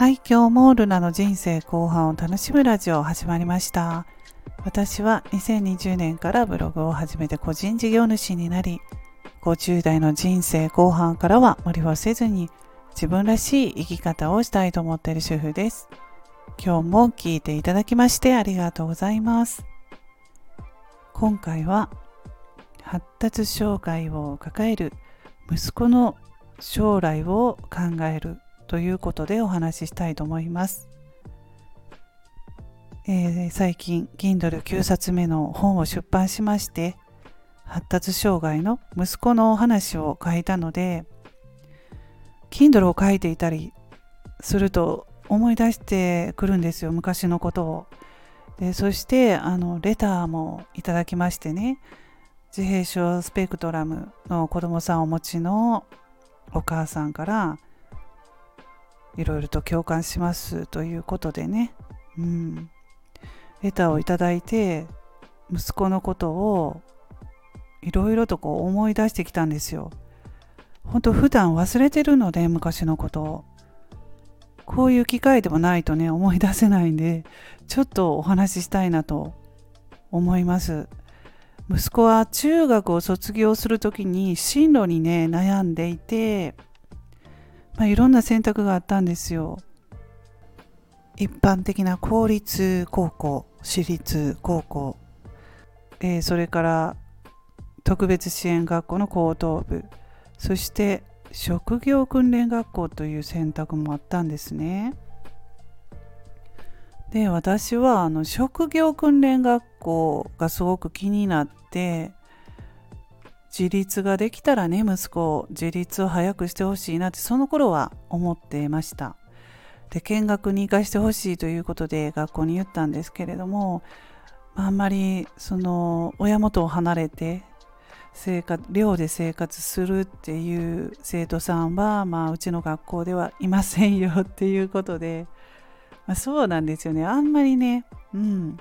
はい今日もルナの人生後半を楽しむラジオ始まりました。私は2020年からブログを始めて個人事業主になり50代の人生後半からは無理をせずに自分らしい生き方をしたいと思っている主婦です。今日も聞いていただきましてありがとうございます。今回は発達障害を抱える息子の将来を考えるということでお話ししたいと思います。えー、最近 Kindle9 冊目の本を出版しまして発達障害の息子のお話を書いたので Kindle を書いていたりすると思い出してくるんですよ昔のことを。でそしてあのレターもいただきましてね自閉症スペクトラムの子供さんをお持ちのお母さんからいろいろと共感しますということでね、うん、レターをいただいて息子のことをいろいろとこう思い出してきたんですよ。本当普段忘れてるので昔のことを。こういう機会でもないとね思い出せないんでちょっとお話ししたいなと思います。息子は中学を卒業する時に進路にね悩んでいてまあ、いろんな選択があったんですよ。一般的な公立高校、私立高校、えー、それから特別支援学校の高等部、そして職業訓練学校という選択もあったんですね。で私はあの職業訓練学校がすごく気になって自立ができたらね息子自立を早くしてほしいなってその頃は思っていました。で見学に行かしてほしいということで学校に言ったんですけれどもあんまりその親元を離れて生活寮で生活するっていう生徒さんは、まあ、うちの学校ではいませんよっていうことで、まあ、そうなんですよね。あんまりねうん。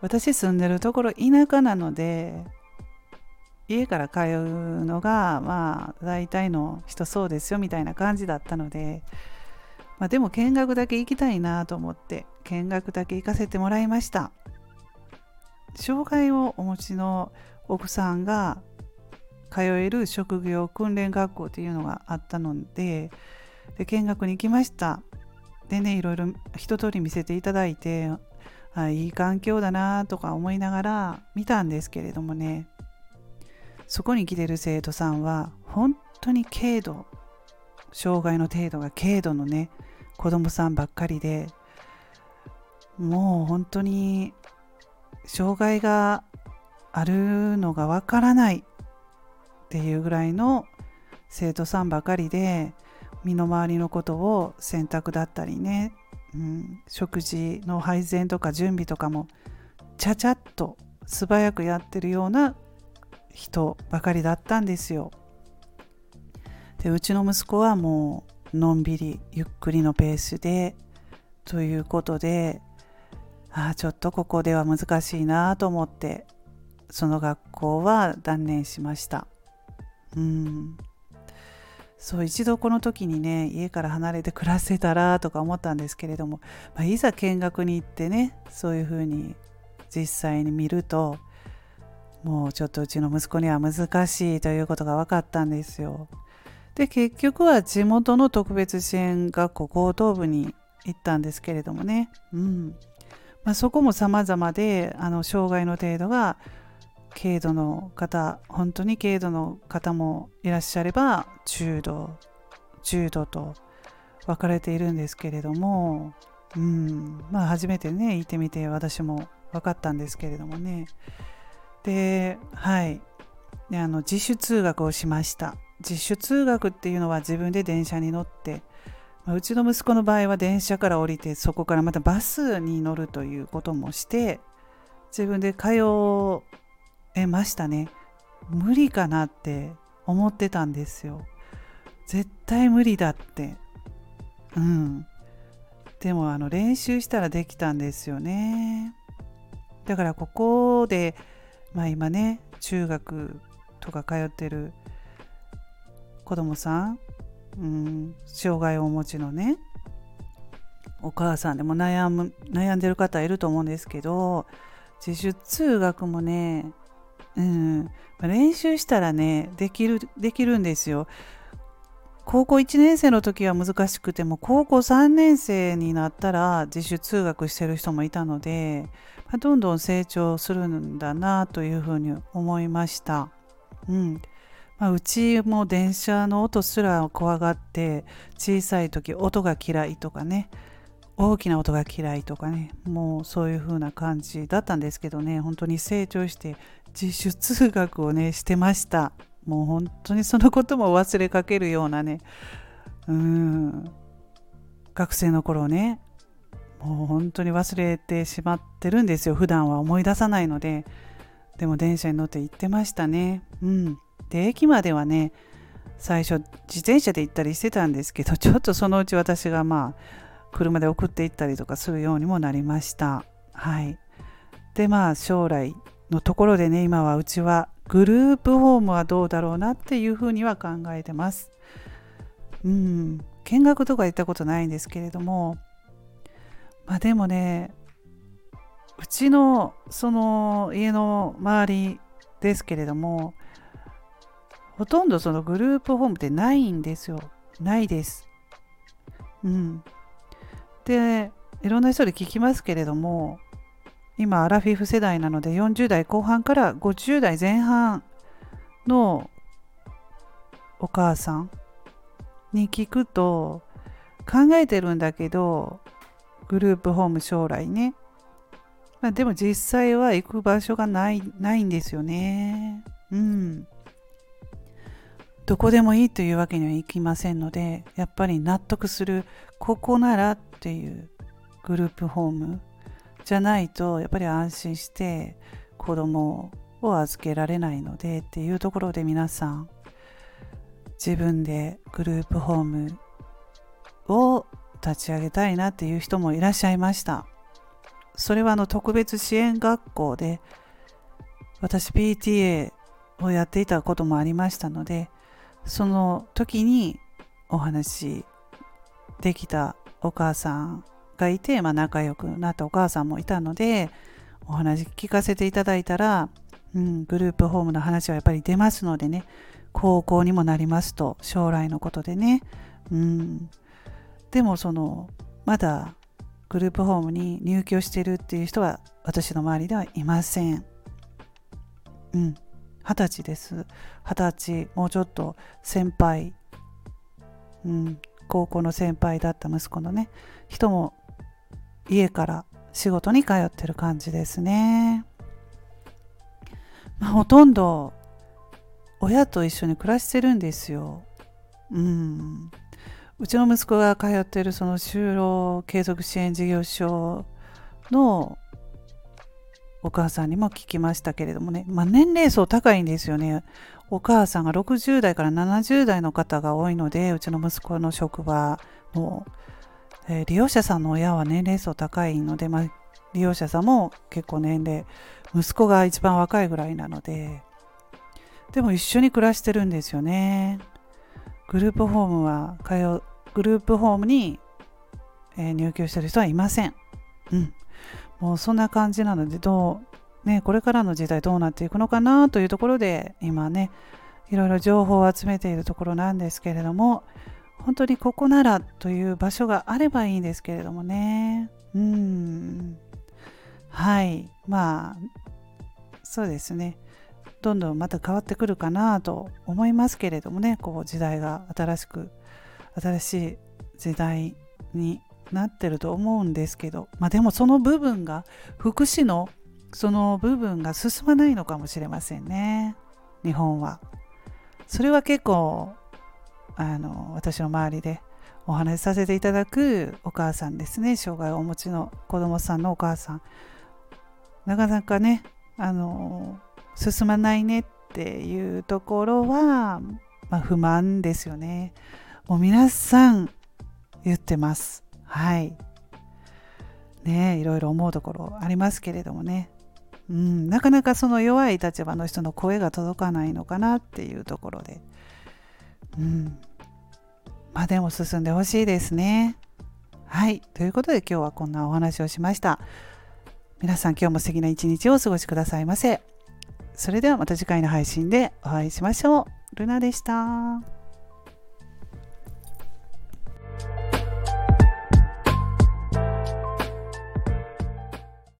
私住んでるところ田舎なので家から通うのがまあ大体の人そうですよみたいな感じだったので、まあ、でも見学だけ行きたいなと思って見学だけ行かせてもらいました。障害をお持ちの奥さんが通える職業訓練学校っていうのがあったのでで見学に行きました。でねいろいろ一通り見せていただいてあいい環境だなとか思いながら見たんですけれどもね。そこに来てる生徒さんは本当に軽度障害の程度が軽度のね子供さんばっかりでもう本当に障害があるのがわからないっていうぐらいの生徒さんばかりで身の回りのことを洗濯だったりね、うん、食事の配膳とか準備とかもちゃちゃっと素早くやってるような人ばかりだったんですよ。でうちの息子はもうのんびりゆっくりのペースでということでああちょっとここでは難しいなと思ってその学校は断念しました。うんそう一度この時にね家から離れて暮らせたらとか思ったんですけれども、まあ、いざ見学に行ってねそういうふうに実際に見るともうちょっとうちの息子には難しいということが分かったんですよ。で結局は地元の特別支援学校高等部に行ったんですけれどもね、うんまあ、そこも様々であの障害の程度が軽度の方本当に軽度の方もいらっしゃれば中度重度と分かれているんですけれども、うんまあ、初めてね行ってみて私も分かったんですけれどもねではい。であの自主通学をしました。自主通学っていうのは自分で電車に乗って、うちの息子の場合は電車から降りてそこからまたバスに乗るということもして自分で通えましたね。無理かなって思ってたんですよ。絶対無理だって。うん。でもあの練習したらできたんですよね。だからここでまあ今ね中学とか通ってる子供さん、うん、障害をお持ちのねお母さんでも悩む悩んでる方いると思うんですけど自主通学もね、うん、練習したらねできるできるんですよ。高校1年生の時は難しくても高校3年生になったら自主通学してる人もいたので、どんどん成長するんだなというふうに思いました。うん。まあ、うちも電車の音すら怖がって小さい時音が嫌いとかね。大きな音が嫌いとかね。もうそういう風な感じだったんですけどね。本当に成長して自主通学をねしてました。もう本当にそのことも忘れかけるようなね。うん。学生の頃ね。もう本当に忘れてしまってるんですよ普段は思い出さないのででも電車に乗って行ってましたねうんで駅まではね最初自転車で行ったりしてたんですけど ちょっとそのうち私がまあ車で送っていったりとかするようにもなりました。はい。でまあ将来のところでね今はうちはグループホームはどうだろうなっていうふうには考えてます。うん、見学とか行ったことないんですけれどもまあでもねうちのその家の周りですけれどもほとんどそのグループホームってないんですよ。ないです。うん。でいろんな人で聞きますけれども今アラフィフ世代なので40代後半から50代前半のお母さんに聞くと考えてるんだけどグループホーム将来ね、まあ、でも実際は行く場所がないないんですよね。うん。どこでもいいというわけにはいきませんのでやっぱり納得するここならっていうグループホームじゃないとやっぱり安心して子供を預けられないのでっていうところで皆さん自分でグループホームを立ち上げたいなっていう人もいらっしゃいました。それはあの特別支援学校で私 PTA をやっていたこともありましたのでその時にお話できたお母さんがいて、まあ、仲良くなったお母さんもいたのでお話聞かせていただいたら、うん、グループホームの話はやっぱり出ますのでね高校にもなりますと将来のことでね、うん、でもそのまだグループホームに入居してるっていう人は私の周りではいません。うん、二十歳です。二十歳、もうちょっと先輩、うん、高校の先輩だった息子のね。人も家から仕事に通ってる感じですね、まあ、ほとんど親と一緒に暮らしてるんですよ。うん。うちの息子が通っているその就労継続支援事業所のお母さんにも聞きましたけれどもね、まあ、年齢層高いんですよね。お母さんが60代から70代の方が多いので、うちの息子の職場の、えー、利用者さんの親は年齢層高いので、まあ、利用者さんも結構年齢、息子が一番若いぐらいなので、でも一緒に暮らしてるんですよね。グループホームは通、グループホームに、え、入居してる人はいません。うん。もうそんな感じなのでどう、ね、これからの時代どうなっていくのかなというところで今ねいろいろ情報を集めているところなんですけれども本当にここならという場所があればいいんですけれどもねうんはいまあそうですねどんどんまた変わってくるかなと思いますけれどもねこう時代が新しく新しい時代になってると思うんですけど、まあ、でもその部分が福祉のその部分が進まないのかもしれませんね。日本は。それは結構あの私の周りでお話しさせていただくお母さんですね。障害をお持ちの子供さんのお母さん。なかなかねあの進まないねっていうところは、まあ、不満ですよね。もう皆さん言ってます。はい。ねいろいろ思うところありますけれどもね、うん、なかなかその弱い立場の人の声が届かないのかなっていうところで、うん、まあでも進んでほしいですね。はい。ということで今日はこんなお話をしました。皆さん今日も素敵な一日をお過ごしくださいませ。それではまた次回の配信でお会いしましょう。ルナでした。